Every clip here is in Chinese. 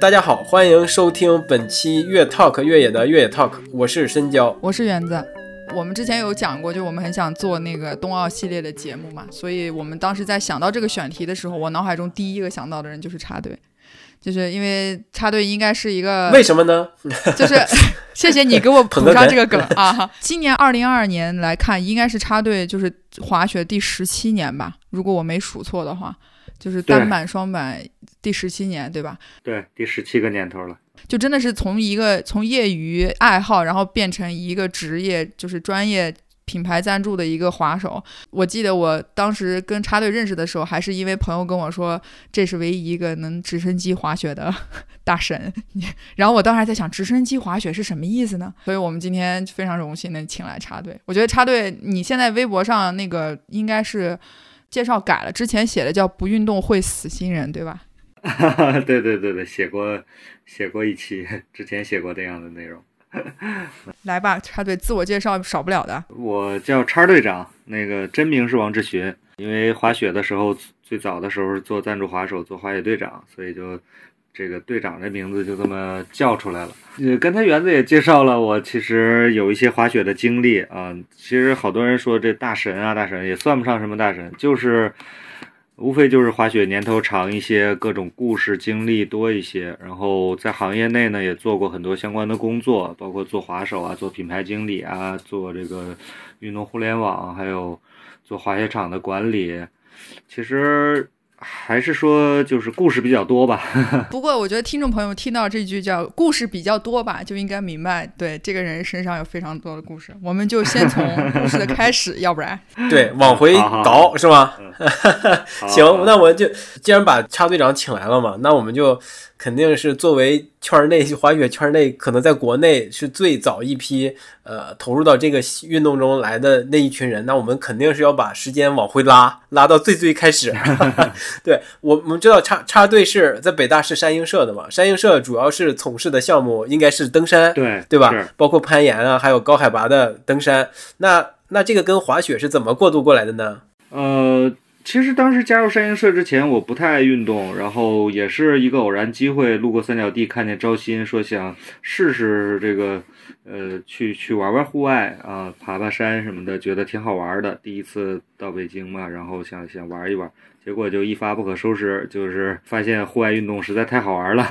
大家好，欢迎收听本期越 Talk 越野的越野 Talk，我是申娇，我是园子。我们之前有讲过，就我们很想做那个冬奥系列的节目嘛，所以我们当时在想到这个选题的时候，我脑海中第一个想到的人就是插队，就是因为插队应该是一个为什么呢？就是 谢谢你给我补上这个梗啊！今年二零二二年来看，应该是插队就是滑雪第十七年吧，如果我没数错的话。就是单板、双板第十七年，对吧？对，第十七个年头了。就真的是从一个从业余爱好，然后变成一个职业，就是专业品牌赞助的一个滑手。我记得我当时跟插队认识的时候，还是因为朋友跟我说，这是唯一一个能直升机滑雪的 大神。然后我当时还在想，直升机滑雪是什么意思呢？所以我们今天非常荣幸能请来插队。我觉得插队，你现在微博上那个应该是。介绍改了，之前写的叫“不运动会死新人”，对吧？对对对对，写过写过一期，之前写过这样的内容。来吧，插队自我介绍少不了的。我叫叉队长，那个真名是王志学，因为滑雪的时候最早的时候是做赞助滑手，做滑雪队长，所以就。这个队长的名字就这么叫出来了。呃，刚才园子也介绍了，我其实有一些滑雪的经历啊。其实好多人说这大神啊，大神也算不上什么大神，就是无非就是滑雪年头长一些，各种故事经历多一些。然后在行业内呢，也做过很多相关的工作，包括做滑手啊，做品牌经理啊，做这个运动互联网，还有做滑雪场的管理。其实。还是说就是故事比较多吧。不过我觉得听众朋友听到这句叫“故事比较多吧”，就应该明白，对这个人身上有非常多的故事。我们就先从故事的开始，要不然对往回倒是吧？行，那我就既然把叉队长请来了嘛，那我们就。肯定是作为圈内滑雪圈内，可能在国内是最早一批呃投入到这个运动中来的那一群人。那我们肯定是要把时间往回拉，拉到最最开始。对我我们知道插插队是在北大是山鹰社的嘛？山鹰社主要是从事的项目应该是登山，对对吧？包括攀岩啊，还有高海拔的登山。那那这个跟滑雪是怎么过渡过来的呢？呃。其实当时加入山鹰社之前，我不太爱运动，然后也是一个偶然机会，路过三角地看见招新，说想试试这个，呃，去去玩玩户外啊，爬爬山什么的，觉得挺好玩的。第一次到北京嘛，然后想想玩一玩。结果就一发不可收拾，就是发现户外运动实在太好玩了，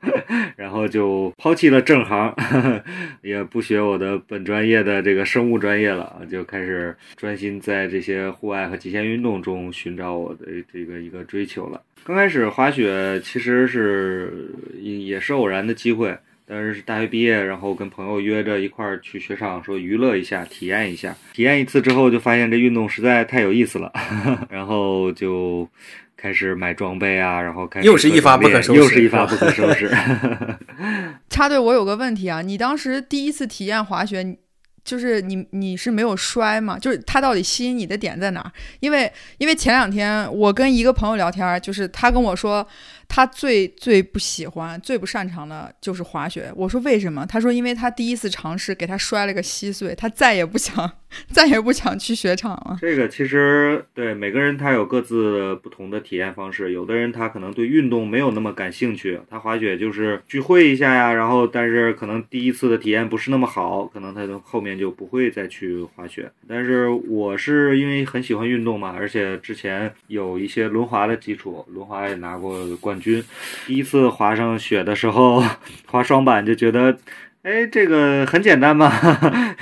然后就抛弃了正行，也不学我的本专业的这个生物专业了，就开始专心在这些户外和极限运动中寻找我的这个一个追求了。刚开始滑雪其实是也是偶然的机会。但是是大学毕业，然后跟朋友约着一块儿去雪场，说娱乐一下，体验一下。体验一次之后，就发现这运动实在太有意思了，然后就开始买装备啊，然后开始又是一发不可收拾，又是一发不可收拾。插队，我有个问题啊，你当时第一次体验滑雪。就是你你是没有摔吗？就是他到底吸引你的点在哪？因为因为前两天我跟一个朋友聊天，就是他跟我说他最最不喜欢、最不擅长的就是滑雪。我说为什么？他说因为他第一次尝试给他摔了个稀碎，他再也不想 再也不想去雪场了。这个其实对每个人他有各自不同的体验方式。有的人他可能对运动没有那么感兴趣，他滑雪就是聚会一下呀，然后但是可能第一次的体验不是那么好，可能他就后面。就不会再去滑雪，但是我是因为很喜欢运动嘛，而且之前有一些轮滑的基础，轮滑也拿过冠军。第一次滑上雪的时候，滑双板就觉得，哎，这个很简单嘛，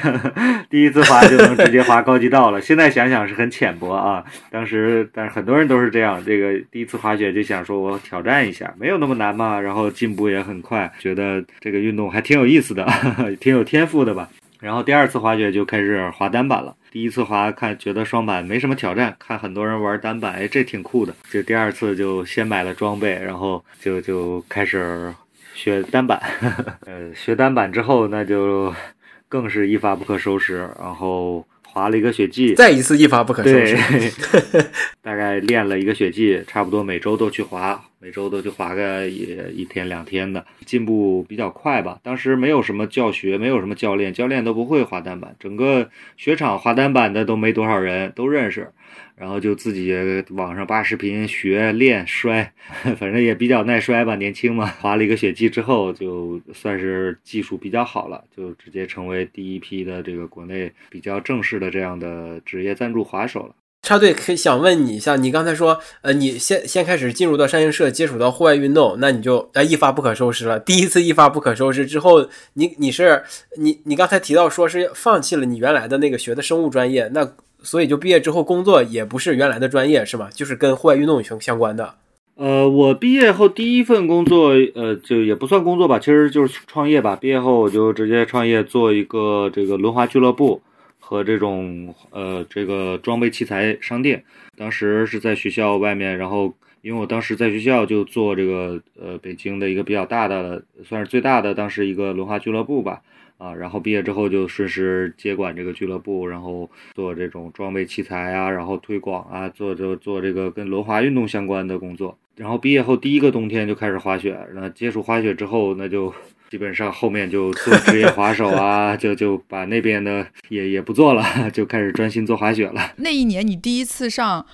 第一次滑就能直接滑高级道了。现在想想是很浅薄啊，当时但是很多人都是这样，这个第一次滑雪就想说我挑战一下，没有那么难嘛，然后进步也很快，觉得这个运动还挺有意思的，挺有天赋的吧。然后第二次滑雪就开始滑单板了。第一次滑看觉得双板没什么挑战，看很多人玩单板，哎，这挺酷的。就第二次就先买了装备，然后就就开始学单板。呃，学单板之后那就更是一发不可收拾。然后滑了一个雪季，再一次一发不可收拾。大概练了一个雪季，差不多每周都去滑。每周都去滑个一一天两天的，进步比较快吧。当时没有什么教学，没有什么教练，教练都不会滑单板，整个雪场滑单板的都没多少人，都认识。然后就自己网上扒视频学练摔，反正也比较耐摔吧，年轻嘛。滑了一个雪季之后，就算是技术比较好了，就直接成为第一批的这个国内比较正式的这样的职业赞助滑手了。插队可以想问你一下，你刚才说，呃，你先先开始进入到山行社，接触到户外运动，那你就啊一发不可收拾了。第一次一发不可收拾之后，你你是你你刚才提到说是放弃了你原来的那个学的生物专业，那。所以就毕业之后工作也不是原来的专业是吧？就是跟户外运动相相关的。呃，我毕业后第一份工作，呃，就也不算工作吧，其实就是创业吧。毕业后我就直接创业做一个这个轮滑俱乐部和这种呃这个装备器材商店。当时是在学校外面，然后因为我当时在学校就做这个呃北京的一个比较大的，算是最大的当时一个轮滑俱乐部吧。啊，然后毕业之后就顺势接管这个俱乐部，然后做这种装备器材啊，然后推广啊，做就做这个跟轮滑运动相关的工作。然后毕业后第一个冬天就开始滑雪，那接触滑雪之后，那就基本上后面就做职业滑手啊，就就把那边的也也不做了，就开始专心做滑雪了。那一年你第一次上。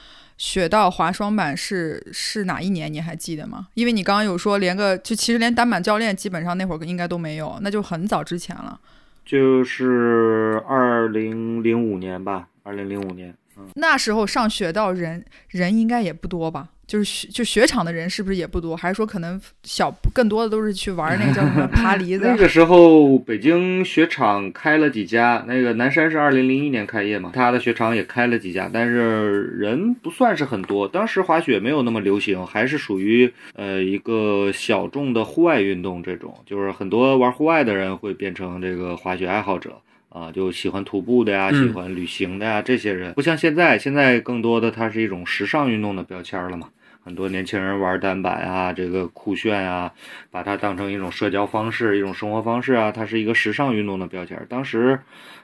雪道滑双板是是哪一年？你还记得吗？因为你刚刚有说连个就其实连单板教练基本上那会儿应该都没有，那就很早之前了。就是二零零五年吧，二零零五年。嗯，那时候上雪道人人应该也不多吧？就是雪就雪场的人是不是也不多？还是说可能小更多的都是去玩那个叫什么 爬犁子？那个时候北京雪场开了几家，那个南山是二零零一年开业嘛，他的雪场也开了几家，但是人不算是很多。当时滑雪没有那么流行，还是属于呃一个小众的户外运动，这种就是很多玩户外的人会变成这个滑雪爱好者啊，就喜欢徒步的呀，喜欢旅行的呀，这些人不像现在，现在更多的它是一种时尚运动的标签了嘛。很多年轻人玩单板啊，这个酷炫啊，把它当成一种社交方式、一种生活方式啊，它是一个时尚运动的标签。当时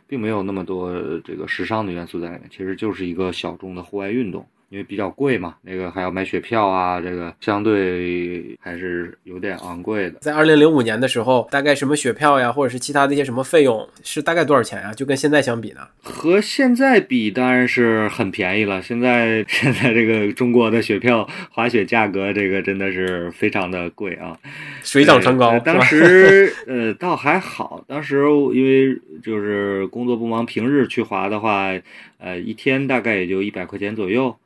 并没有那么多这个时尚的元素在里面，其实就是一个小众的户外运动。因为比较贵嘛，那个还要买雪票啊，这个相对还是有点昂贵的。在二零零五年的时候，大概什么雪票呀，或者是其他的一些什么费用，是大概多少钱呀？就跟现在相比呢？和现在比当然是很便宜了。现在 现在这个中国的雪票滑雪价格，这个真的是非常的贵啊，水涨船高。当时呃倒还好，当时因为就是工作不忙，平日去滑的话，呃一天大概也就一百块钱左右。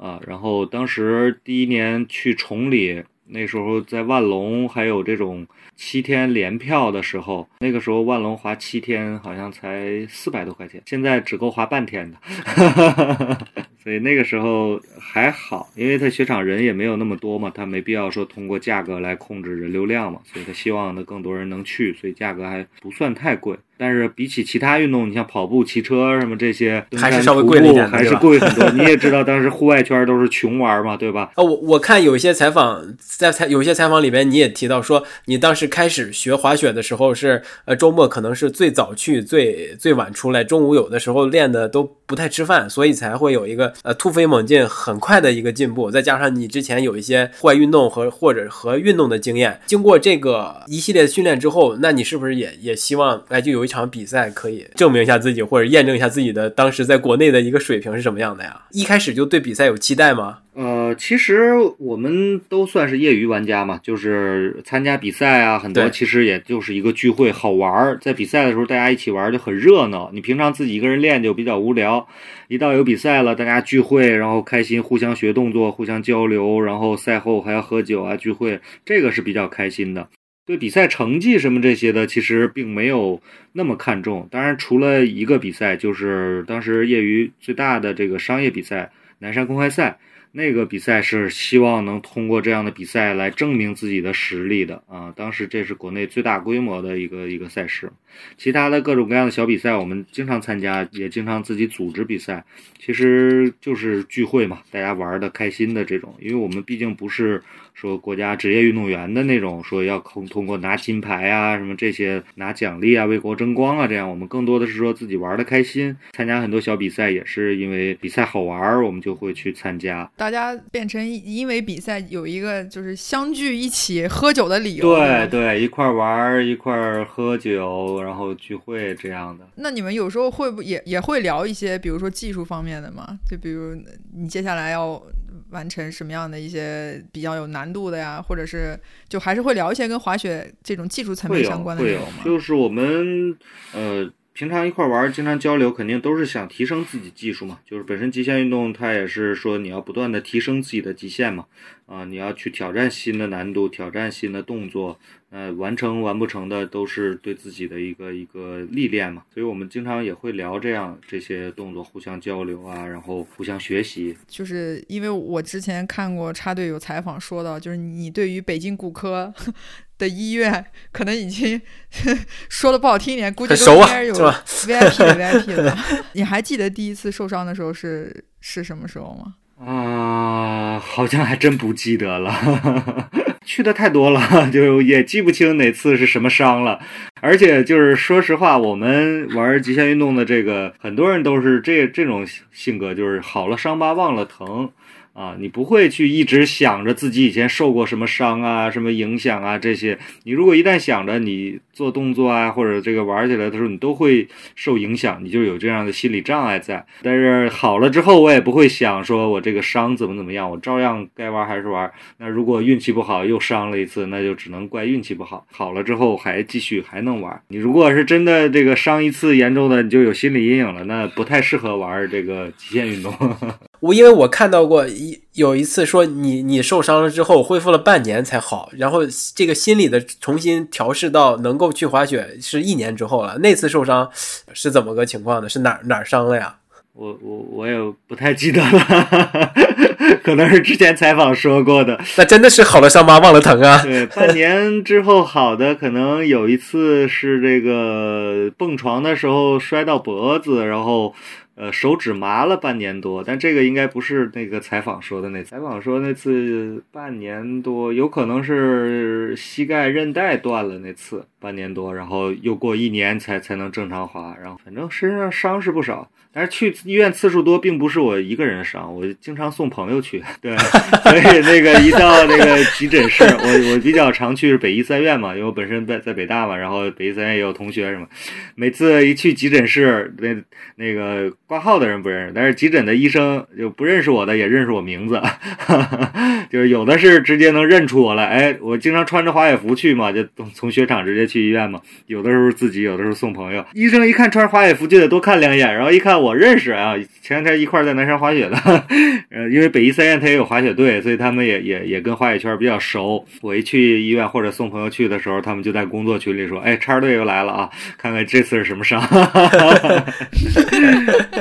啊，然后当时第一年去崇礼，那时候在万隆还有这种七天联票的时候，那个时候万隆滑七天好像才四百多块钱，现在只够滑半天的，所以那个时候还好，因为他雪场人也没有那么多嘛，他没必要说通过价格来控制人流量嘛，所以他希望呢更多人能去，所以价格还不算太贵。但是比起其他运动，你像跑步、骑车什么这些，还是稍微贵了一点，还是贵很多。你也知道，当时户外圈都是穷玩嘛，对吧？啊，我我看有一些采访，在采有一些采访里边，你也提到说，你当时开始学滑雪的时候是，呃，周末可能是最早去，最最晚出来，中午有的时候练的都不太吃饭，所以才会有一个呃突飞猛进、很快的一个进步。再加上你之前有一些户外运动和或者和运动的经验，经过这个一系列的训练之后，那你是不是也也希望哎就有一场比赛可以证明一下自己，或者验证一下自己的当时在国内的一个水平是什么样的呀？一开始就对比赛有期待吗？呃，其实我们都算是业余玩家嘛，就是参加比赛啊，很多其实也就是一个聚会，好玩儿。在比赛的时候，大家一起玩就很热闹。你平常自己一个人练就比较无聊，一到有比赛了，大家聚会，然后开心，互相学动作，互相交流，然后赛后还要喝酒啊，聚会，这个是比较开心的。对比赛成绩什么这些的，其实并没有那么看重。当然，除了一个比赛，就是当时业余最大的这个商业比赛——南山公开赛。那个比赛是希望能通过这样的比赛来证明自己的实力的啊！当时这是国内最大规模的一个一个赛事，其他的各种各样的小比赛我们经常参加，也经常自己组织比赛，其实就是聚会嘛，大家玩的开心的这种。因为我们毕竟不是说国家职业运动员的那种，说要通通过拿金牌啊什么这些拿奖励啊为国争光啊这样，我们更多的是说自己玩的开心，参加很多小比赛也是因为比赛好玩，我们就会去参加。大家变成因为比赛有一个就是相聚一起喝酒的理由。对对，一块玩一块喝酒，然后聚会这样的。那你们有时候会不也也会聊一些，比如说技术方面的吗？就比如你接下来要完成什么样的一些比较有难度的呀，或者是就还是会聊一些跟滑雪这种技术层面相关的内容吗？就是我们呃。平常一块玩，经常交流，肯定都是想提升自己技术嘛。就是本身极限运动，它也是说你要不断的提升自己的极限嘛。啊，你要去挑战新的难度，挑战新的动作，呃，完成完不成的都是对自己的一个一个历练嘛。所以我们经常也会聊这样这些动作，互相交流啊，然后互相学习。就是因为我之前看过插队有采访说到，就是你对于北京骨科。的医院可能已经 说的不好听一点，估计都应该有 VIP 的 VIP 了。你还记得第一次受伤的时候是是什么时候吗？啊，好像还真不记得了，去的太多了，就也记不清哪次是什么伤了。而且就是说实话，我们玩极限运动的这个很多人都是这这种性格，就是好了伤疤忘了疼。啊，你不会去一直想着自己以前受过什么伤啊、什么影响啊这些。你如果一旦想着你做动作啊，或者这个玩起来的时候，你都会受影响，你就有这样的心理障碍在。但是好了之后，我也不会想说我这个伤怎么怎么样，我照样该玩还是玩。那如果运气不好又伤了一次，那就只能怪运气不好。好了之后还继续还能玩。你如果是真的这个伤一次严重的，你就有心理阴影了，那不太适合玩这个极限运动。我因为我看到过一有一次说你你受伤了之后恢复了半年才好，然后这个心理的重新调试到能够去滑雪是一年之后了。那次受伤是怎么个情况呢？是哪哪伤了呀？我我我也不太记得了，可能是之前采访说过的。那真的是好了伤疤忘了疼啊？对，半年之后好的，可能有一次是这个蹦床的时候摔到脖子，然后。呃，手指麻了半年多，但这个应该不是那个采访说的那采访说那次半年多，有可能是膝盖韧带断了那次半年多，然后又过一年才才能正常滑，然后反正身上伤是不少。但是去医院次数多，并不是我一个人伤，我经常送朋友去。对，所以那个一到那个急诊室，我我比较常去北医三院嘛，因为我本身在在北大嘛，然后北医三院也有同学什么。每次一去急诊室，那那个挂号的人不认识，但是急诊的医生就不认识我的，也认识我名字，就是有的是直接能认出我来。哎，我经常穿着滑雪服去嘛，就从从雪场直接去医院嘛。有的时候自己，有的时候送朋友。医生一看穿着滑雪服就得多看两眼，然后一看。我认识啊，前两天一块在南山滑雪的，呃，因为北医三院他也有滑雪队，所以他们也也也跟滑雪圈比较熟。我一去医院或者送朋友去的时候，他们就在工作群里说：“哎，叉队又来了啊，看看这次是什么伤。”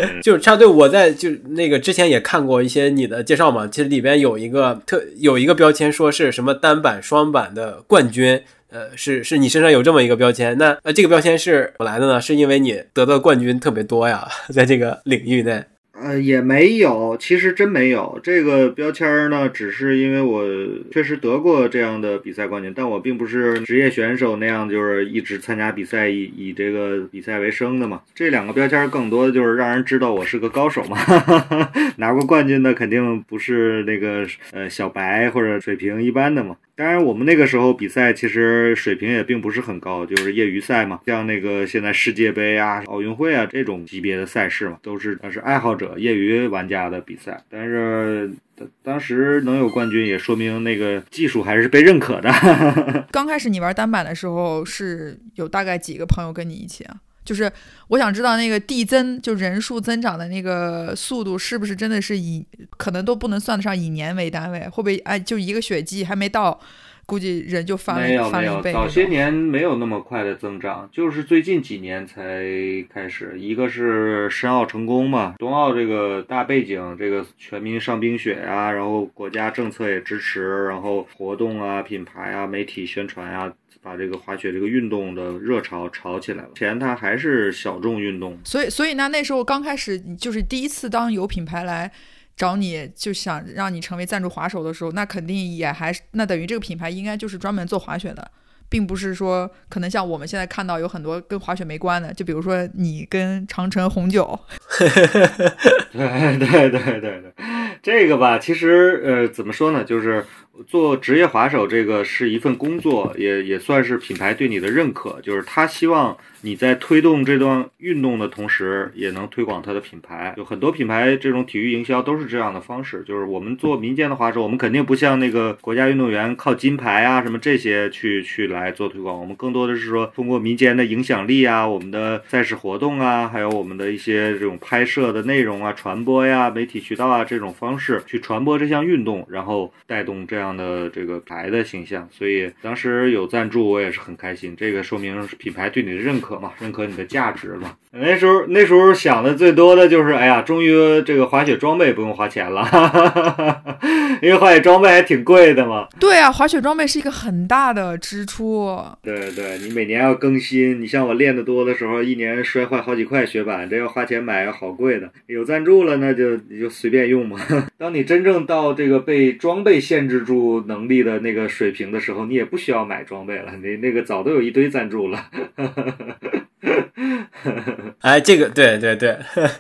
就是插队，我在就那个之前也看过一些你的介绍嘛，其实里边有一个特有一个标签，说是什么单板、双板的冠军。呃，是是你身上有这么一个标签，那呃，这个标签是怎么来的呢？是因为你得的冠军特别多呀，在这个领域内。呃，也没有，其实真没有这个标签儿呢，只是因为我确实得过这样的比赛冠军，但我并不是职业选手那样，就是一直参加比赛以以这个比赛为生的嘛。这两个标签更多的就是让人知道我是个高手嘛，拿过冠军的肯定不是那个呃小白或者水平一般的嘛。当然，我们那个时候比赛其实水平也并不是很高，就是业余赛嘛。像那个现在世界杯啊、奥运会啊这种级别的赛事嘛，都是那是爱好者、业余玩家的比赛。但是当时能有冠军，也说明那个技术还是被认可的。刚开始你玩单板的时候，是有大概几个朋友跟你一起啊？就是我想知道那个递增，就人数增长的那个速度，是不是真的是以可能都不能算得上以年为单位？会不会哎，就一个雪季还没到，估计人就翻了翻了一倍？早些年没有那么快的增长，就是最近几年才开始。一个是申奥成功嘛，冬奥这个大背景，这个全民上冰雪呀，然后国家政策也支持，然后活动啊、品牌啊、媒体宣传呀。把这个滑雪这个运动的热潮炒起来了。前它还是小众运动，所以所以那那时候刚开始就是第一次当有品牌来找你，就想让你成为赞助滑手的时候，那肯定也还是那等于这个品牌应该就是专门做滑雪的，并不是说可能像我们现在看到有很多跟滑雪没关的，就比如说你跟长城红酒。对对对对对，这个吧，其实呃，怎么说呢，就是做职业滑手这个是一份工作，也也算是品牌对你的认可，就是他希望。你在推动这段运动的同时，也能推广它的品牌。有很多品牌这种体育营销都是这样的方式，就是我们做民间的滑手，我们肯定不像那个国家运动员靠金牌啊什么这些去去来做推广。我们更多的是说通过民间的影响力啊，我们的赛事活动啊，还有我们的一些这种拍摄的内容啊、传播呀、媒体渠道啊这种方式去传播这项运动，然后带动这样的这个牌的形象。所以当时有赞助，我也是很开心。这个说明品牌对你的认可。可嘛，认可你的价值嘛。那时候那时候想的最多的就是，哎呀，终于这个滑雪装备不用花钱了，哈哈哈因为滑雪装备还挺贵的嘛。对啊，滑雪装备是一个很大的支出。对对，你每年要更新。你像我练的多的时候，一年摔坏好几块雪板，这要花钱买，好贵的。有赞助了，那就你就随便用嘛。当你真正到这个被装备限制住能力的那个水平的时候，你也不需要买装备了，你那个早都有一堆赞助了。哎，这个对对对，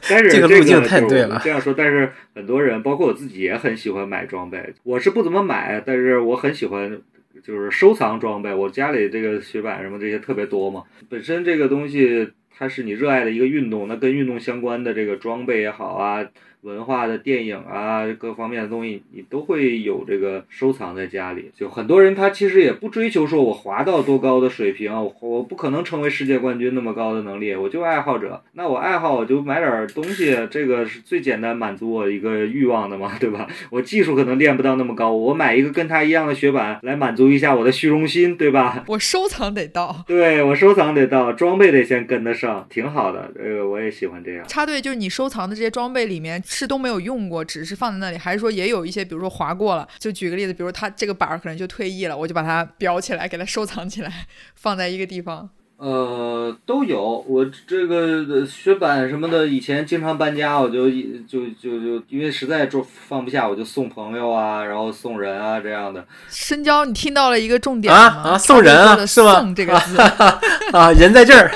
但是 这个路径太对了。这样说，但是很多人，包括我自己，也很喜欢买装备。我是不怎么买，但是我很喜欢，就是收藏装备。我家里这个雪板什么这些特别多嘛。本身这个东西它是你热爱的一个运动，那跟运动相关的这个装备也好啊。文化的电影啊，各方面的东西，你都会有这个收藏在家里。就很多人他其实也不追求说我滑到多高的水平，我不可能成为世界冠军那么高的能力，我就爱好者。那我爱好我就买点东西，这个是最简单满足我一个欲望的嘛，对吧？我技术可能练不到那么高，我买一个跟他一样的雪板来满足一下我的虚荣心，对吧？我收藏得到，对我收藏得到，装备得先跟得上，挺好的。这个我也喜欢这样。插队就是你收藏的这些装备里面。是都没有用过，只是放在那里，还是说也有一些，比如说划过了？就举个例子，比如他这个板儿可能就退役了，我就把它裱起来，给它收藏起来，放在一个地方。呃，都有。我这个雪板什么的，以前经常搬家，我就就就就因为实在就放不下，我就送朋友啊，然后送人啊这样的。深交，你听到了一个重点啊啊！送人啊，是吗？送这个字 啊，人在这儿。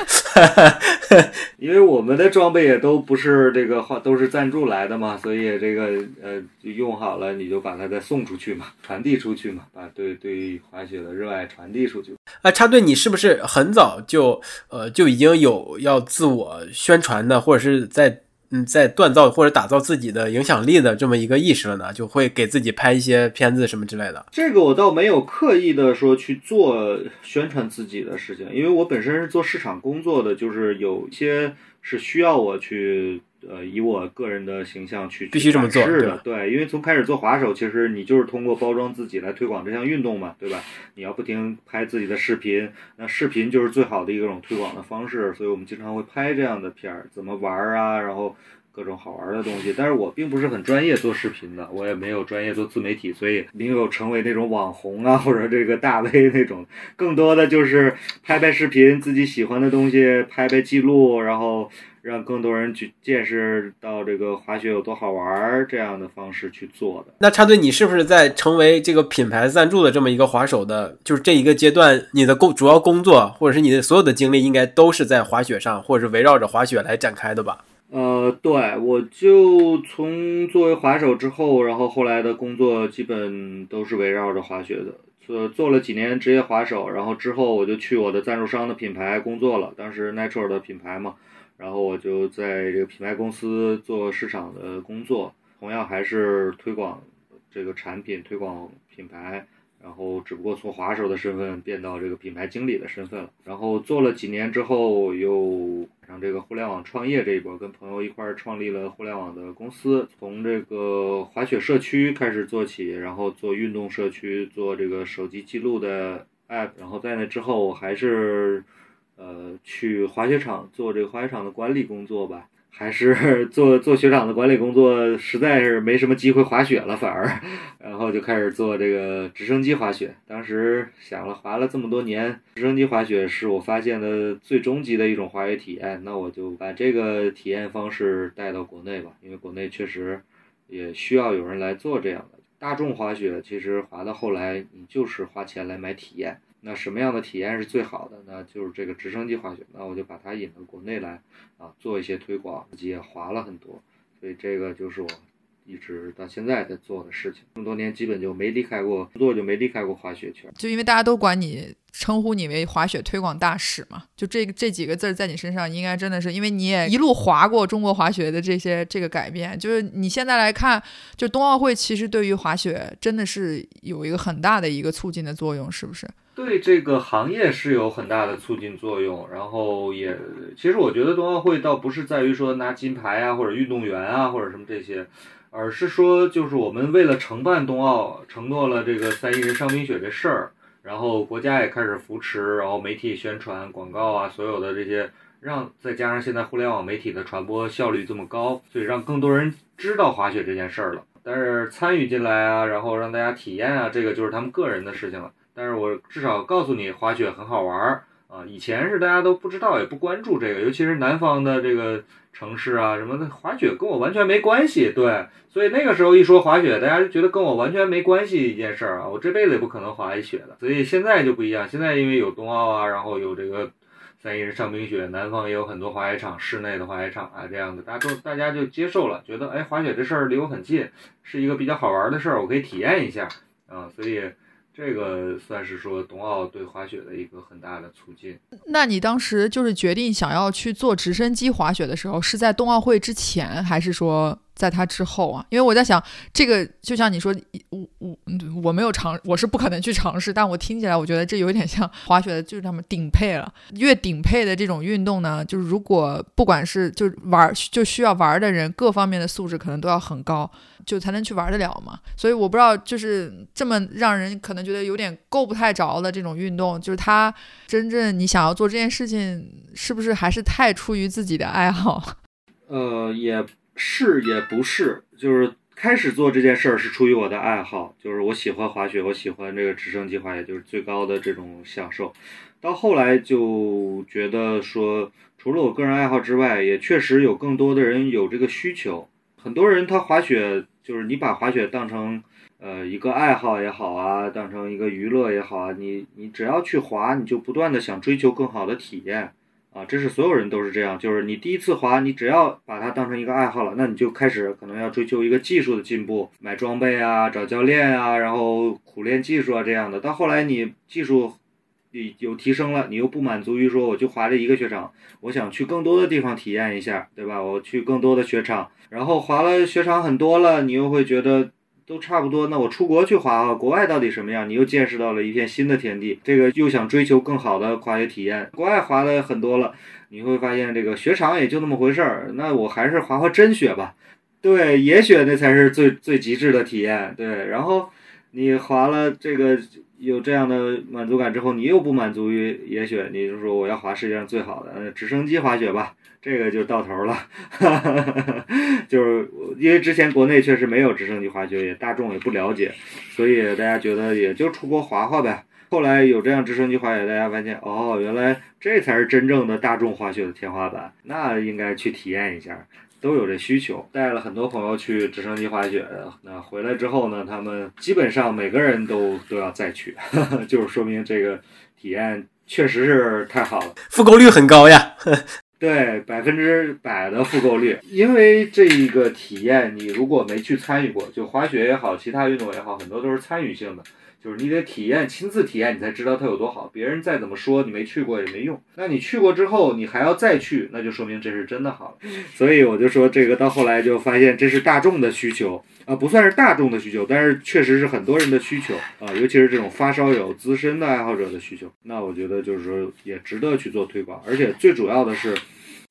因为我们的装备也都不是这个话都是赞助来的嘛，所以这个呃用好了你就把它再送出去嘛，传递出去嘛，把对对滑雪的热爱传递出去。啊，插队，你是不是很早就呃就已经有要自我宣传的，或者是在？嗯，在锻造或者打造自己的影响力的这么一个意识了呢，就会给自己拍一些片子什么之类的。这个我倒没有刻意的说去做宣传自己的事情，因为我本身是做市场工作的，就是有些是需要我去。呃，以我个人的形象去必须这么做，是的，对，因为从开始做滑手，其实你就是通过包装自己来推广这项运动嘛，对吧？你要不停拍自己的视频，那视频就是最好的一种推广的方式，所以我们经常会拍这样的片儿，怎么玩儿啊，然后各种好玩的东西。但是我并不是很专业做视频的，我也没有专业做自媒体，所以没有成为那种网红啊或者这个大 V 那种，更多的就是拍拍视频，自己喜欢的东西拍拍记录，然后。让更多人去见识到这个滑雪有多好玩儿，这样的方式去做的。那插队，你是不是在成为这个品牌赞助的这么一个滑手的，就是这一个阶段，你的工主要工作，或者是你的所有的精力，应该都是在滑雪上，或者是围绕着滑雪来展开的吧？呃，对，我就从作为滑手之后，然后后来的工作基本都是围绕着滑雪的。做做了几年职业滑手，然后之后我就去我的赞助商的品牌工作了，当时 Natural 的品牌嘛。然后我就在这个品牌公司做市场的工作，同样还是推广这个产品、推广品牌，然后只不过从滑手的身份变到这个品牌经理的身份了。然后做了几年之后，又上这个互联网创业这一波，跟朋友一块儿创立了互联网的公司，从这个滑雪社区开始做起，然后做运动社区，做这个手机记录的 app，然后在那之后我还是。呃，去滑雪场做这个滑雪场的管理工作吧，还是 做做雪场的管理工作，实在是没什么机会滑雪了，反而，然后就开始做这个直升机滑雪。当时想了，滑了这么多年，直升机滑雪是我发现的最终极的一种滑雪体验，那我就把这个体验方式带到国内吧，因为国内确实也需要有人来做这样的大众滑雪。其实滑到后来，你就是花钱来买体验。那什么样的体验是最好的？那就是这个直升机滑雪。那我就把它引到国内来，啊，做一些推广，自己也滑了很多。所以这个就是我一直到现在在做的事情。这么多年基本就没离开过，不做就没离开过滑雪圈。就因为大家都管你称呼你为滑雪推广大使嘛，就这个这几个字在你身上应该真的是，因为你也一路滑过中国滑雪的这些这个改变。就是你现在来看，就冬奥会其实对于滑雪真的是有一个很大的一个促进的作用，是不是？对这个行业是有很大的促进作用，然后也，其实我觉得冬奥会倒不是在于说拿金牌啊，或者运动员啊，或者什么这些，而是说就是我们为了承办冬奥，承诺了这个三亿人上冰雪这事儿，然后国家也开始扶持，然后媒体宣传、广告啊，所有的这些，让再加上现在互联网媒体的传播效率这么高，所以让更多人知道滑雪这件事儿了。但是参与进来啊，然后让大家体验啊，这个就是他们个人的事情了。但是我至少告诉你，滑雪很好玩儿啊！以前是大家都不知道，也不关注这个，尤其是南方的这个城市啊什么的，滑雪跟我完全没关系。对，所以那个时候一说滑雪，大家就觉得跟我完全没关系一件事儿啊，我这辈子也不可能滑一雪的。所以现在就不一样，现在因为有冬奥啊，然后有这个三亿人上冰雪，南方也有很多滑雪场，室内的滑雪场啊这样的，大家都大家就接受了，觉得哎，滑雪这事儿离我很近，是一个比较好玩儿的事儿，我可以体验一下啊，所以。这个算是说冬奥对滑雪的一个很大的促进。那你当时就是决定想要去做直升机滑雪的时候，是在冬奥会之前，还是说？在它之后啊，因为我在想，这个就像你说，我我我没有尝，我是不可能去尝试，但我听起来，我觉得这有点像滑雪的，就是他们顶配了。越顶配的这种运动呢，就是如果不管是就玩就需要玩的人，各方面的素质可能都要很高，就才能去玩得了嘛。所以我不知道，就是这么让人可能觉得有点够不太着的这种运动，就是它真正你想要做这件事情，是不是还是太出于自己的爱好？呃，也。是也不是，就是开始做这件事儿是出于我的爱好，就是我喜欢滑雪，我喜欢这个直升机滑雪，就是最高的这种享受。到后来就觉得说，除了我个人爱好之外，也确实有更多的人有这个需求。很多人他滑雪，就是你把滑雪当成呃一个爱好也好啊，当成一个娱乐也好啊，你你只要去滑，你就不断的想追求更好的体验。啊，这是所有人都是这样，就是你第一次滑，你只要把它当成一个爱好了，那你就开始可能要追求一个技术的进步，买装备啊，找教练啊，然后苦练技术啊这样的。到后来你技术有提升了，你又不满足于说我就滑这一个雪场，我想去更多的地方体验一下，对吧？我去更多的雪场，然后滑了雪场很多了，你又会觉得。都差不多，那我出国去滑啊，国外到底什么样？你又见识到了一片新的天地，这个又想追求更好的滑雪体验。国外滑的很多了，你会发现这个雪场也就那么回事儿，那我还是滑滑真雪吧。对，野雪那才是最最极致的体验。对，然后你滑了这个。有这样的满足感之后，你又不满足于野雪，你就说我要滑世界上最好的直升机滑雪吧，这个就到头了。就是因为之前国内确实没有直升机滑雪，也大众也不了解，所以大家觉得也就出国滑滑呗。后来有这样直升机滑雪，大家发现哦，原来这才是真正的大众滑雪的天花板，那应该去体验一下。都有这需求，带了很多朋友去直升机滑雪，那回来之后呢，他们基本上每个人都都要再去，就是说明这个体验确实是太好了，复购率很高呀。对，百分之百的复购率，因为这一个体验，你如果没去参与过，就滑雪也好，其他运动也好，很多都是参与性的。就是你得体验，亲自体验，你才知道它有多好。别人再怎么说，你没去过也没用。那你去过之后，你还要再去，那就说明这是真的好。所以我就说，这个到后来就发现，这是大众的需求啊，不算是大众的需求，但是确实是很多人的需求啊，尤其是这种发烧友、资深的爱好者的需求。那我觉得就是说，也值得去做推广。而且最主要的是，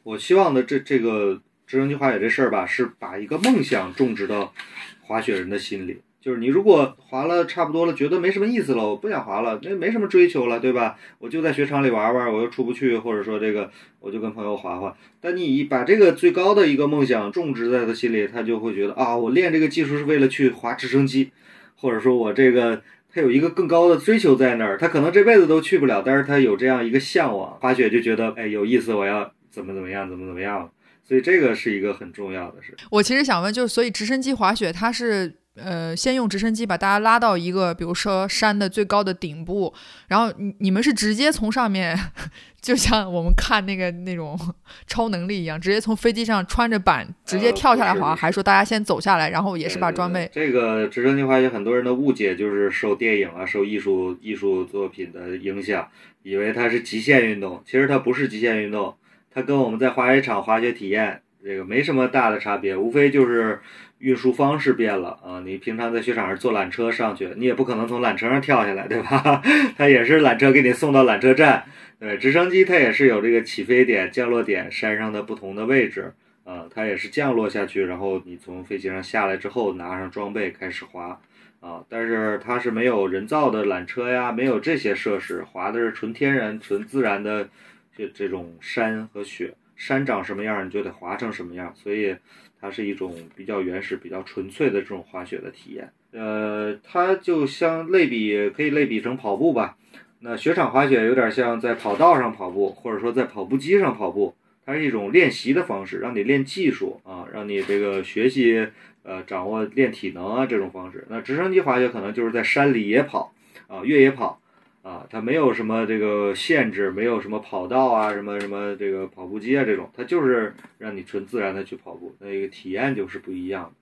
我希望的这这个直升机滑雪这事儿吧，是把一个梦想种植到滑雪人的心里。就是你如果滑了差不多了，觉得没什么意思了，我不想滑了，那没什么追求了，对吧？我就在雪场里玩玩，我又出不去，或者说这个，我就跟朋友滑滑。但你把这个最高的一个梦想种植在他心里，他就会觉得啊，我练这个技术是为了去滑直升机，或者说我这个他有一个更高的追求在那儿，他可能这辈子都去不了，但是他有这样一个向往，滑雪就觉得哎有意思，我要怎么怎么样，怎么怎么样。所以这个是一个很重要的事。我其实想问，就是所以直升机滑雪它是呃，先用直升机把大家拉到一个，比如说山的最高的顶部，然后你你们是直接从上面，就像我们看那个那种 超能力一样，直接从飞机上穿着板直接跳下来滑，还是说大家先走下来，然后也是把装备？这个直升机滑雪很多人的误解就是受电影啊、受艺术艺术作品的影响，以为它是极限运动，其实它不是极限运动，它跟我们在滑雪场滑雪体验这个没什么大的差别，无非就是。运输方式变了啊！你平常在雪场上坐缆车上去，你也不可能从缆车上跳下来，对吧？它也是缆车给你送到缆车站。对，直升机它也是有这个起飞点、降落点，山上的不同的位置啊，它也是降落下去，然后你从飞机上下来之后，拿上装备开始滑啊。但是它是没有人造的缆车呀，没有这些设施，滑的是纯天然、纯自然的这这种山和雪，山长什么样你就得滑成什么样，所以。它是一种比较原始、比较纯粹的这种滑雪的体验。呃，它就像类比，可以类比成跑步吧。那雪场滑雪有点像在跑道上跑步，或者说在跑步机上跑步。它是一种练习的方式，让你练技术啊，让你这个学习呃掌握练体能啊这种方式。那直升机滑雪可能就是在山里也跑啊，越野跑。啊，它没有什么这个限制，没有什么跑道啊，什么什么这个跑步机啊这种，它就是让你纯自然的去跑步，那个体验就是不一样的。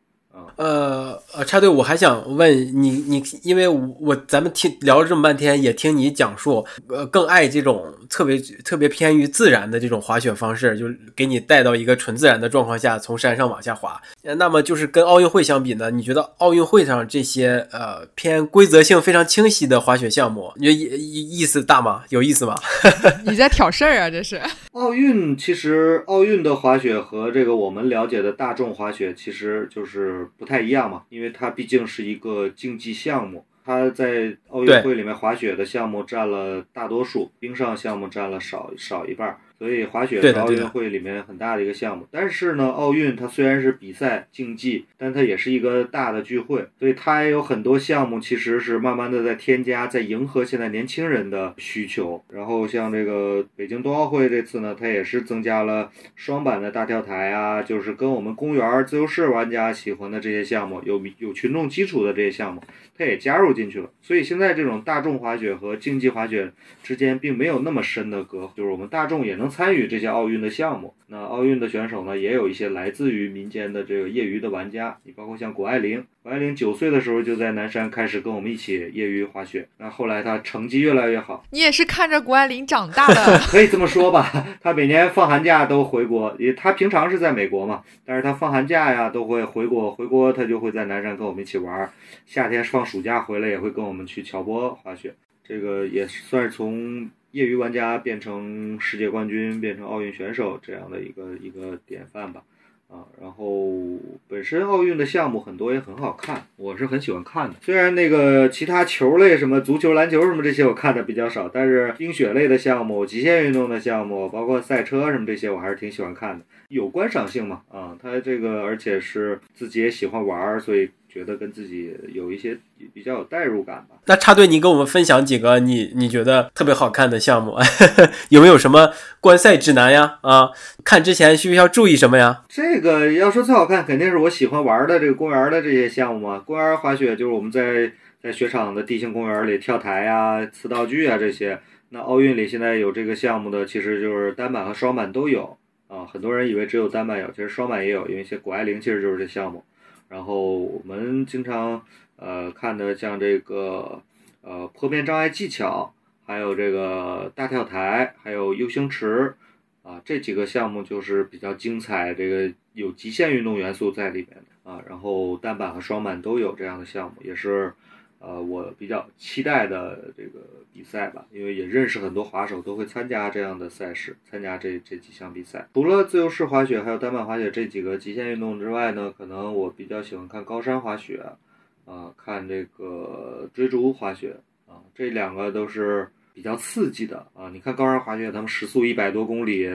呃呃，插队，我还想问你，你因为我咱们听聊了这么半天，也听你讲述，呃，更爱这种特别特别偏于自然的这种滑雪方式，就给你带到一个纯自然的状况下，从山上往下滑。那么就是跟奥运会相比呢？你觉得奥运会上这些呃偏规则性非常清晰的滑雪项目，你觉得意意思大吗？有意思吗？你在挑事儿啊？这是奥运，其实奥运的滑雪和这个我们了解的大众滑雪其实就是。不太一样嘛，因为它毕竟是一个竞技项目，它在奥运会里面滑雪的项目占了大多数，冰上项目占了少少一半。所以滑雪是奥运会里面很大的一个项目，但是呢，奥运它虽然是比赛竞技，但它也是一个大的聚会，所以它也有很多项目其实是慢慢的在添加，在迎合现在年轻人的需求。然后像这个北京冬奥会这次呢，它也是增加了双板的大跳台啊，就是跟我们公园自由式玩家喜欢的这些项目，有有群众基础的这些项目，它也加入进去了。所以现在这种大众滑雪和竞技滑雪之间并没有那么深的隔阂，就是我们大众也能。参与这些奥运的项目，那奥运的选手呢，也有一些来自于民间的这个业余的玩家。你包括像谷爱凌，谷爱凌九岁的时候就在南山开始跟我们一起业余滑雪，那后来她成绩越来越好。你也是看着谷爱凌长大的，可以这么说吧？她每年放寒假都回国，也她平常是在美国嘛，但是她放寒假呀都会回国，回国她就会在南山跟我们一起玩。夏天放暑假回来也会跟我们去乔波滑雪，这个也算是从。业余玩家变成世界冠军，变成奥运选手这样的一个一个典范吧，啊，然后本身奥运的项目很多也很好看，我是很喜欢看的。虽然那个其他球类什么足球、篮球什么这些我看的比较少，但是冰雪类的项目、极限运动的项目，包括赛车什么这些，我还是挺喜欢看的，有观赏性嘛，啊，它这个而且是自己也喜欢玩，所以。觉得跟自己有一些比较有代入感吧。那插队，你给我们分享几个你你觉得特别好看的项目，有没有什么观赛指南呀？啊，看之前需不需要注意什么呀？这个要说最好看，肯定是我喜欢玩的这个公园的这些项目嘛。公园滑雪就是我们在在雪场的地形公园里跳台呀、呲道具啊这些。那奥运里现在有这个项目的，其实就是单板和双板都有啊。很多人以为只有单板有，其实双板也有，因为一些谷爱凌其实就是这项目。然后我们经常呃看的像这个呃坡面障碍技巧，还有这个大跳台，还有 U 型池，啊这几个项目就是比较精彩，这个有极限运动元素在里面的啊。然后单板和双板都有这样的项目，也是。呃，我比较期待的这个比赛吧，因为也认识很多滑手，都会参加这样的赛事，参加这这几项比赛。除了自由式滑雪还有单板滑雪这几个极限运动之外呢，可能我比较喜欢看高山滑雪，啊，看这个追逐滑雪，啊，这两个都是比较刺激的啊。你看高山滑雪，他们时速一百多公里。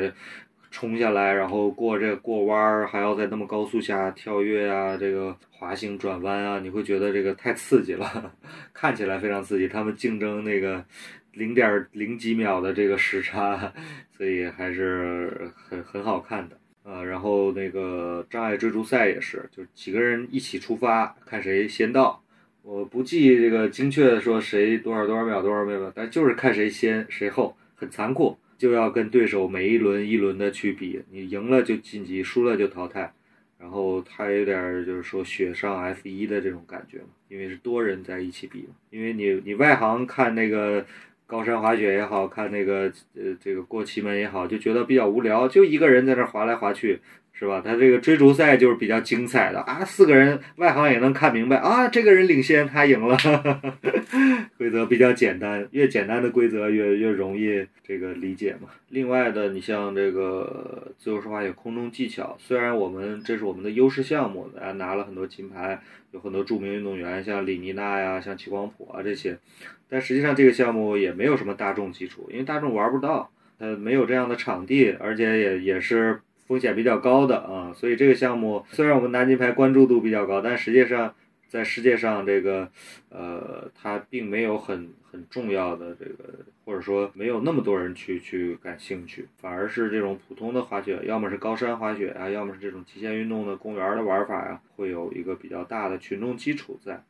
冲下来，然后过这过弯儿，还要在那么高速下跳跃啊，这个滑行转弯啊，你会觉得这个太刺激了，看起来非常刺激。他们竞争那个零点零几秒的这个时差，所以还是很很好看的。呃，然后那个障碍追逐赛也是，就几个人一起出发，看谁先到。我不记这个精确的说谁多少多少秒多少秒，但就是看谁先谁后，很残酷，就要跟对手每一轮一轮的去比，你赢了就晋级，输了就淘汰。然后他有点就是说雪上 F 一的这种感觉嘛，因为是多人在一起比嘛。因为你你外行看那个高山滑雪也好看那个呃这个过奇门也好，就觉得比较无聊，就一个人在那滑来滑去。是吧？他这个追逐赛就是比较精彩的啊，四个人外行也能看明白啊，这个人领先，他赢了。规则比较简单，越简单的规则越越容易这个理解嘛。另外的，你像这个自由式滑雪空中技巧，虽然我们这是我们的优势项目，啊拿了很多金牌，有很多著名运动员，像李妮娜呀，像齐光普啊这些，但实际上这个项目也没有什么大众基础，因为大众玩不到，呃没有这样的场地，而且也也是。风险比较高的啊，所以这个项目虽然我们南京牌关注度比较高，但实际上在世界上这个呃，它并没有很很重要的这个，或者说没有那么多人去去感兴趣，反而是这种普通的滑雪，要么是高山滑雪啊，要么是这种极限运动的公园的玩法呀，会有一个比较大的群众基础在。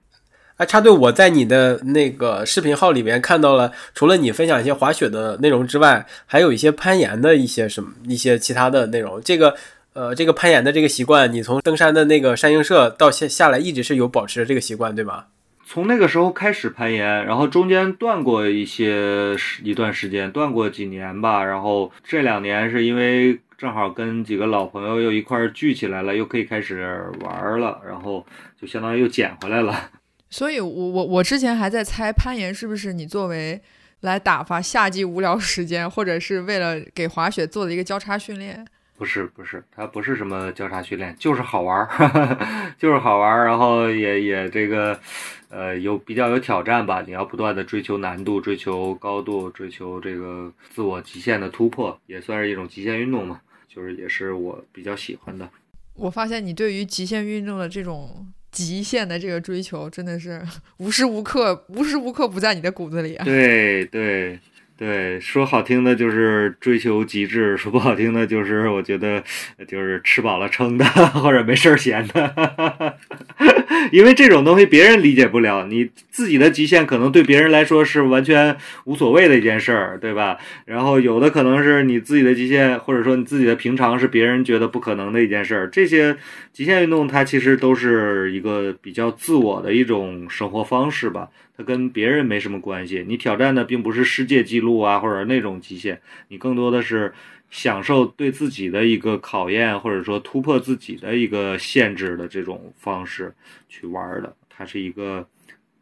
哎，插队，我在你的那个视频号里面看到了，除了你分享一些滑雪的内容之外，还有一些攀岩的一些什么一些其他的内容。这个，呃，这个攀岩的这个习惯，你从登山的那个山鹰社到下下来，一直是有保持这个习惯，对吗？从那个时候开始攀岩，然后中间断过一些时一段时间，断过几年吧。然后这两年是因为正好跟几个老朋友又一块聚起来了，又可以开始玩了，然后就相当于又捡回来了。所以，我我我之前还在猜攀岩是不是你作为来打发夏季无聊时间，或者是为了给滑雪做的一个交叉训练？不是，不是，它不是什么交叉训练，就是好玩儿，就是好玩儿。然后也也这个，呃，有比较有挑战吧。你要不断的追求难度，追求高度，追求这个自我极限的突破，也算是一种极限运动嘛。就是也是我比较喜欢的。我发现你对于极限运动的这种。极限的这个追求真的是 无时无刻、无时无刻不在你的骨子里啊！对对对，说好听的就是追求极致，说不好听的就是我觉得就是吃饱了撑的，或者没事儿闲的。因为这种东西别人理解不了，你自己的极限可能对别人来说是完全无所谓的一件事儿，对吧？然后有的可能是你自己的极限，或者说你自己的平常是别人觉得不可能的一件事儿。这些极限运动它其实都是一个比较自我的一种生活方式吧，它跟别人没什么关系。你挑战的并不是世界纪录啊，或者那种极限，你更多的是。享受对自己的一个考验，或者说突破自己的一个限制的这种方式去玩的，它是一个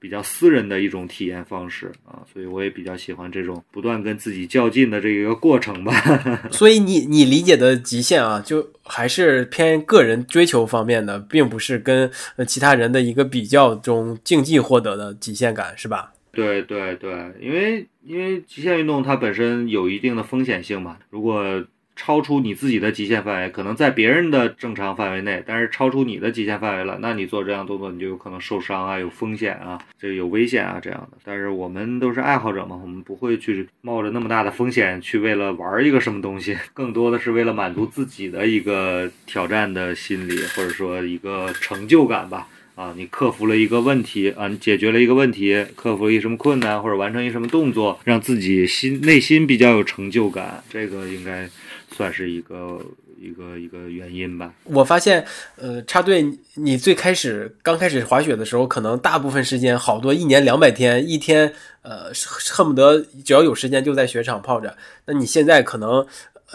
比较私人的一种体验方式啊，所以我也比较喜欢这种不断跟自己较劲的这一个过程吧。所以你你理解的极限啊，就还是偏个人追求方面的，并不是跟其他人的一个比较中竞技获得的极限感，是吧？对对对，因为因为极限运动它本身有一定的风险性嘛，如果超出你自己的极限范围，可能在别人的正常范围内，但是超出你的极限范围了，那你做这样动作你就有可能受伤啊，有风险啊，这有危险啊这样的。但是我们都是爱好者嘛，我们不会去冒着那么大的风险去为了玩一个什么东西，更多的是为了满足自己的一个挑战的心理，或者说一个成就感吧。啊，你克服了一个问题啊，你解决了一个问题，克服了一什么困难，或者完成一什么动作，让自己心内心比较有成就感，这个应该算是一个一个一个原因吧。我发现，呃，插队，你最开始刚开始滑雪的时候，可能大部分时间，好多一年两百天，一天，呃，恨不得只要有时间就在雪场泡着。那你现在可能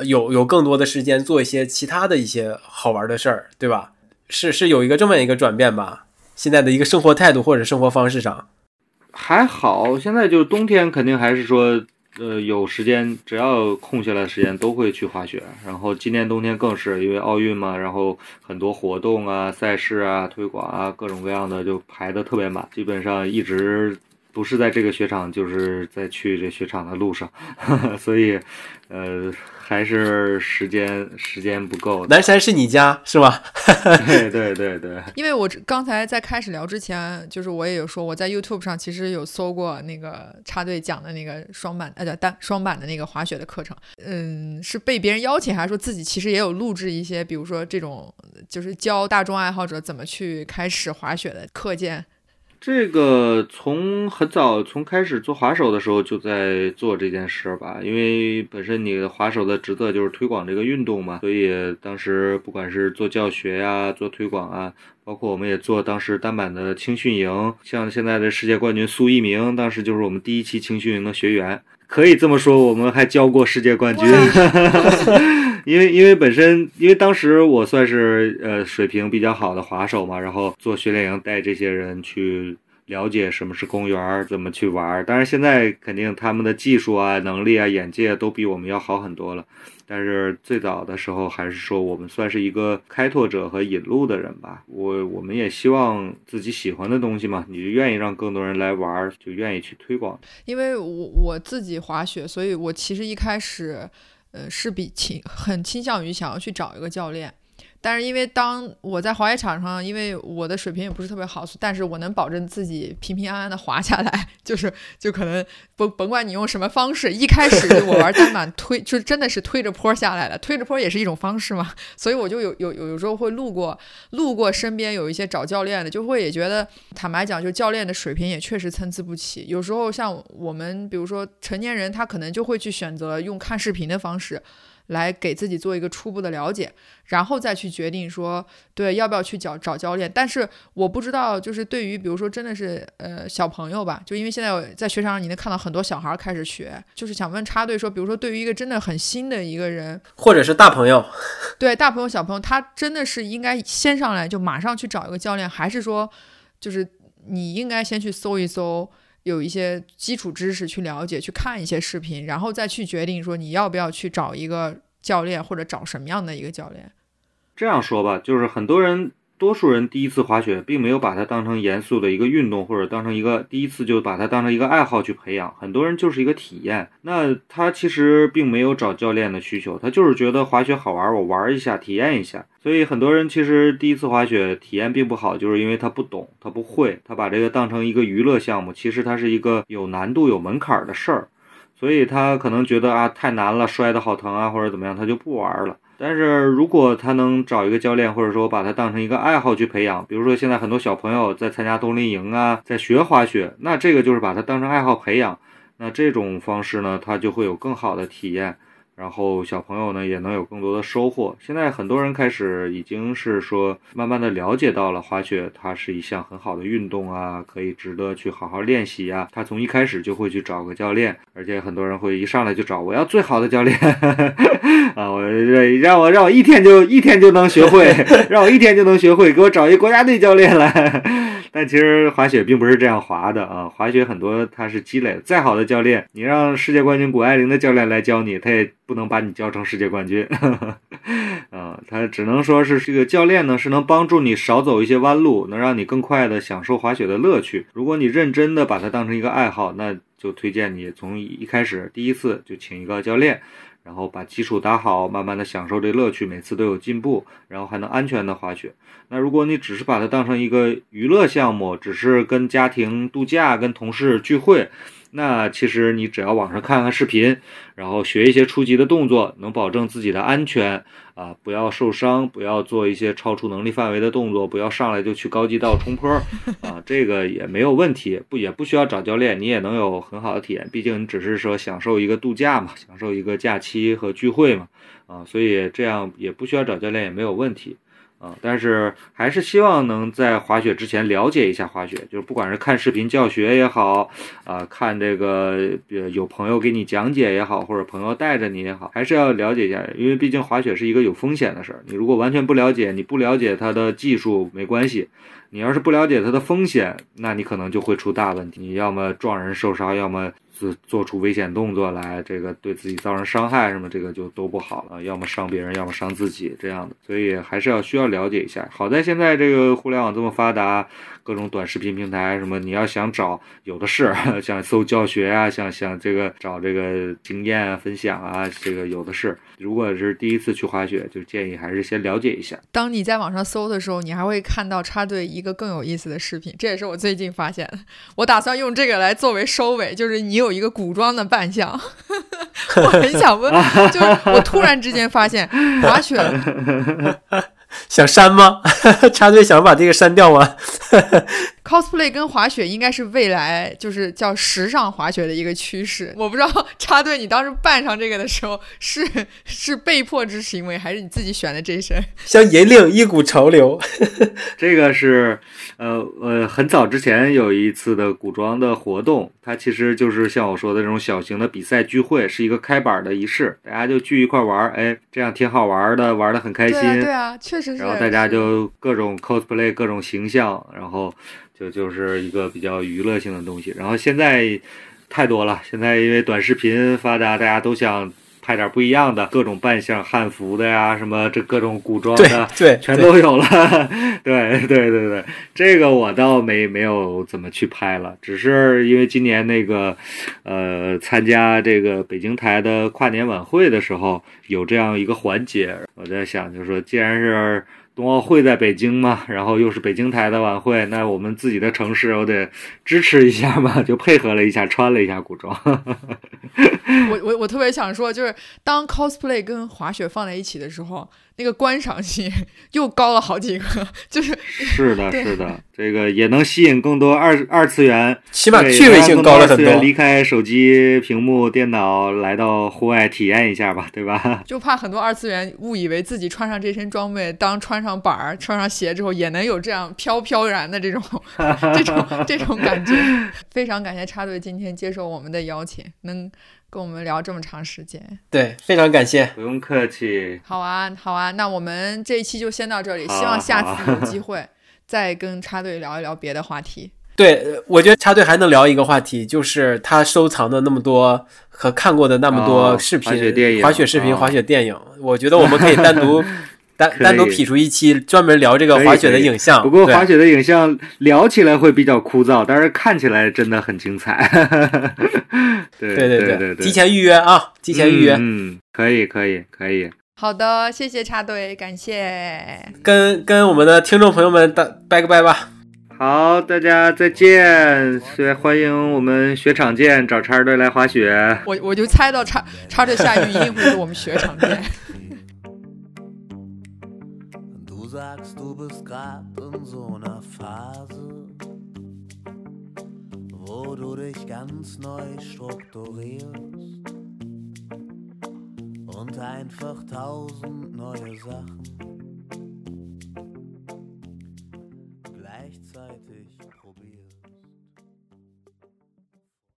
有有更多的时间做一些其他的一些好玩的事儿，对吧？是是有一个这么一个转变吧？现在的一个生活态度或者生活方式上，还好。现在就冬天肯定还是说，呃，有时间只要空下来的时间都会去滑雪。然后今年冬天更是因为奥运嘛，然后很多活动啊、赛事啊、推广啊，各种各样的就排的特别满，基本上一直。不是在这个雪场，就是在去这雪场的路上，所以，呃，还是时间时间不够。南山是你家是吧？对对对对。因为我刚才在开始聊之前，就是我也有说，我在 YouTube 上其实有搜过那个插队讲的那个双板呃单双板的那个滑雪的课程。嗯，是被别人邀请，还是说自己其实也有录制一些，比如说这种就是教大众爱好者怎么去开始滑雪的课件？这个从很早从开始做滑手的时候就在做这件事吧，因为本身你的滑手的职责就是推广这个运动嘛，所以当时不管是做教学呀、做推广啊，包括我们也做当时单板的青训营，像现在的世界冠军苏一鸣，当时就是我们第一期青训营的学员，可以这么说，我们还教过世界冠军。因为因为本身因为当时我算是呃水平比较好的滑手嘛，然后做训练营带这些人去了解什么是公园，怎么去玩。当然现在肯定他们的技术啊、能力啊、眼界都比我们要好很多了。但是最早的时候还是说我们算是一个开拓者和引路的人吧。我我们也希望自己喜欢的东西嘛，你就愿意让更多人来玩，就愿意去推广。因为我我自己滑雪，所以我其实一开始。呃，是比倾很倾向于想要去找一个教练。但是因为当我在滑雪场上，因为我的水平也不是特别好，但是我能保证自己平平安安的滑下来，就是就可能甭甭管你用什么方式，一开始我玩单板推，就真的是推着坡下来的，推着坡也是一种方式嘛，所以我就有有有有时候会路过路过身边有一些找教练的，就会也觉得坦白讲，就教练的水平也确实参差不齐。有时候像我们比如说成年人，他可能就会去选择用看视频的方式。来给自己做一个初步的了解，然后再去决定说，对，要不要去找找教练。但是我不知道，就是对于比如说真的是呃小朋友吧，就因为现在在学场上你能看到很多小孩开始学，就是想问插队说，比如说对于一个真的很新的一个人，或者是大朋友，对大朋友小朋友，他真的是应该先上来就马上去找一个教练，还是说就是你应该先去搜一搜？有一些基础知识去了解，去看一些视频，然后再去决定说你要不要去找一个教练，或者找什么样的一个教练。这样说吧，就是很多人。多数人第一次滑雪，并没有把它当成严肃的一个运动，或者当成一个第一次就把它当成一个爱好去培养。很多人就是一个体验，那他其实并没有找教练的需求，他就是觉得滑雪好玩，我玩一下，体验一下。所以很多人其实第一次滑雪体验并不好，就是因为他不懂，他不会，他把这个当成一个娱乐项目，其实它是一个有难度、有门槛的事儿，所以他可能觉得啊太难了，摔得好疼啊，或者怎么样，他就不玩了。但是如果他能找一个教练，或者说把他当成一个爱好去培养，比如说现在很多小朋友在参加冬令营啊，在学滑雪，那这个就是把他当成爱好培养，那这种方式呢，他就会有更好的体验。然后小朋友呢也能有更多的收获。现在很多人开始已经是说，慢慢的了解到了滑雪，它是一项很好的运动啊，可以值得去好好练习啊。他从一开始就会去找个教练，而且很多人会一上来就找我要最好的教练 啊，我让我让我一天就一天就能学会，让我一天就能学会，给我找一国家队教练来。但其实滑雪并不是这样滑的啊，滑雪很多它是积累，再好的教练，你让世界冠军谷爱凌的教练来教你，他也。不能把你教成世界冠军，啊，他只能说是这个教练呢，是能帮助你少走一些弯路，能让你更快的享受滑雪的乐趣。如果你认真的把它当成一个爱好，那就推荐你从一开始第一次就请一个教练，然后把基础打好，慢慢的享受这乐趣，每次都有进步，然后还能安全的滑雪。那如果你只是把它当成一个娱乐项目，只是跟家庭度假、跟同事聚会。那其实你只要网上看看视频，然后学一些初级的动作，能保证自己的安全啊，不要受伤，不要做一些超出能力范围的动作，不要上来就去高级道冲坡 啊，这个也没有问题，不也不需要找教练，你也能有很好的体验。毕竟你只是说享受一个度假嘛，享受一个假期和聚会嘛，啊，所以这样也不需要找教练也没有问题。啊，但是还是希望能在滑雪之前了解一下滑雪，就是不管是看视频教学也好，啊，看这个有朋友给你讲解也好，或者朋友带着你也好，还是要了解一下，因为毕竟滑雪是一个有风险的事儿。你如果完全不了解，你不了解它的技术没关系，你要是不了解它的风险，那你可能就会出大问题。你要么撞人受伤，要么。做做出危险动作来，这个对自己造成伤害什么，这个就都不好了，要么伤别人，要么伤自己这样的，所以还是要需要了解一下。好在现在这个互联网这么发达。各种短视频平台什么，你要想找有的是，想搜教学啊，想想这个找这个经验啊、分享啊，这个有的是。如果是第一次去滑雪，就建议还是先了解一下。当你在网上搜的时候，你还会看到插队一个更有意思的视频，这也是我最近发现的。我打算用这个来作为收尾，就是你有一个古装的扮相。我很想问，就是我突然之间发现滑雪。想删吗？插队想把这个删掉吗？cosplay 跟滑雪应该是未来就是叫时尚滑雪的一个趋势。我不知道 插队，你当时扮上这个的时候是是被迫之行为，还是你自己选的这身？想引领一股潮流。这个是呃呃，很早之前有一次的古装的活动，它其实就是像我说的这种小型的比赛聚会，是一个开板的仪式，大家就聚一块玩，哎，这样挺好玩的，玩的很开心。对啊，确实是。然后大家就各种 cosplay，各种形象，然后。就就是一个比较娱乐性的东西，然后现在太多了。现在因为短视频发达，大家都想拍点不一样的，各种扮相、汉服的呀，什么这各种古装的，对，全都有了。对对对对，这个我倒没没有怎么去拍了，只是因为今年那个呃参加这个北京台的跨年晚会的时候有这样一个环节，我在想，就是说既然是。冬奥会在北京嘛，然后又是北京台的晚会，那我们自己的城市我得支持一下嘛，就配合了一下，穿了一下古装。我我我特别想说，就是当 cosplay 跟滑雪放在一起的时候。那个观赏性 又高了好几个，就是是的，是的，这个也能吸引更多二二次元，起码趣味性高了很多。离开手机屏幕、电脑，来到户外体验一下吧，对吧？就怕很多二次元误以为自己穿上这身装备，当穿上板儿、穿上鞋之后，也能有这样飘飘然的这种这种这种感觉。非常感谢插队今天接受我们的邀请，能。跟我们聊这么长时间，对，非常感谢，不用客气。好啊，好啊，那我们这一期就先到这里，希望下次有机会再跟插队聊一聊别的话题。对，我觉得插队还能聊一个话题，就是他收藏的那么多和看过的那么多视频、滑雪视频、滑雪电影，我觉得我们可以单独。单单独劈出一期专门聊这个滑雪的影像，不过滑雪的影像聊起来会比较枯燥，但是看起来真的很精彩。对对对对对，提前预约啊，提前预约，嗯，可以可以可以。好的，谢谢插队，感谢。跟跟我们的听众朋友们打拜个拜吧。好，大家再见，欢迎我们雪场见，找插队来滑雪。我我就猜到叉叉队下雨一定会是我们雪场见。du bist grad in so einer Phase, wo du dich ganz neu strukturierst und einfach tausend neue Sachen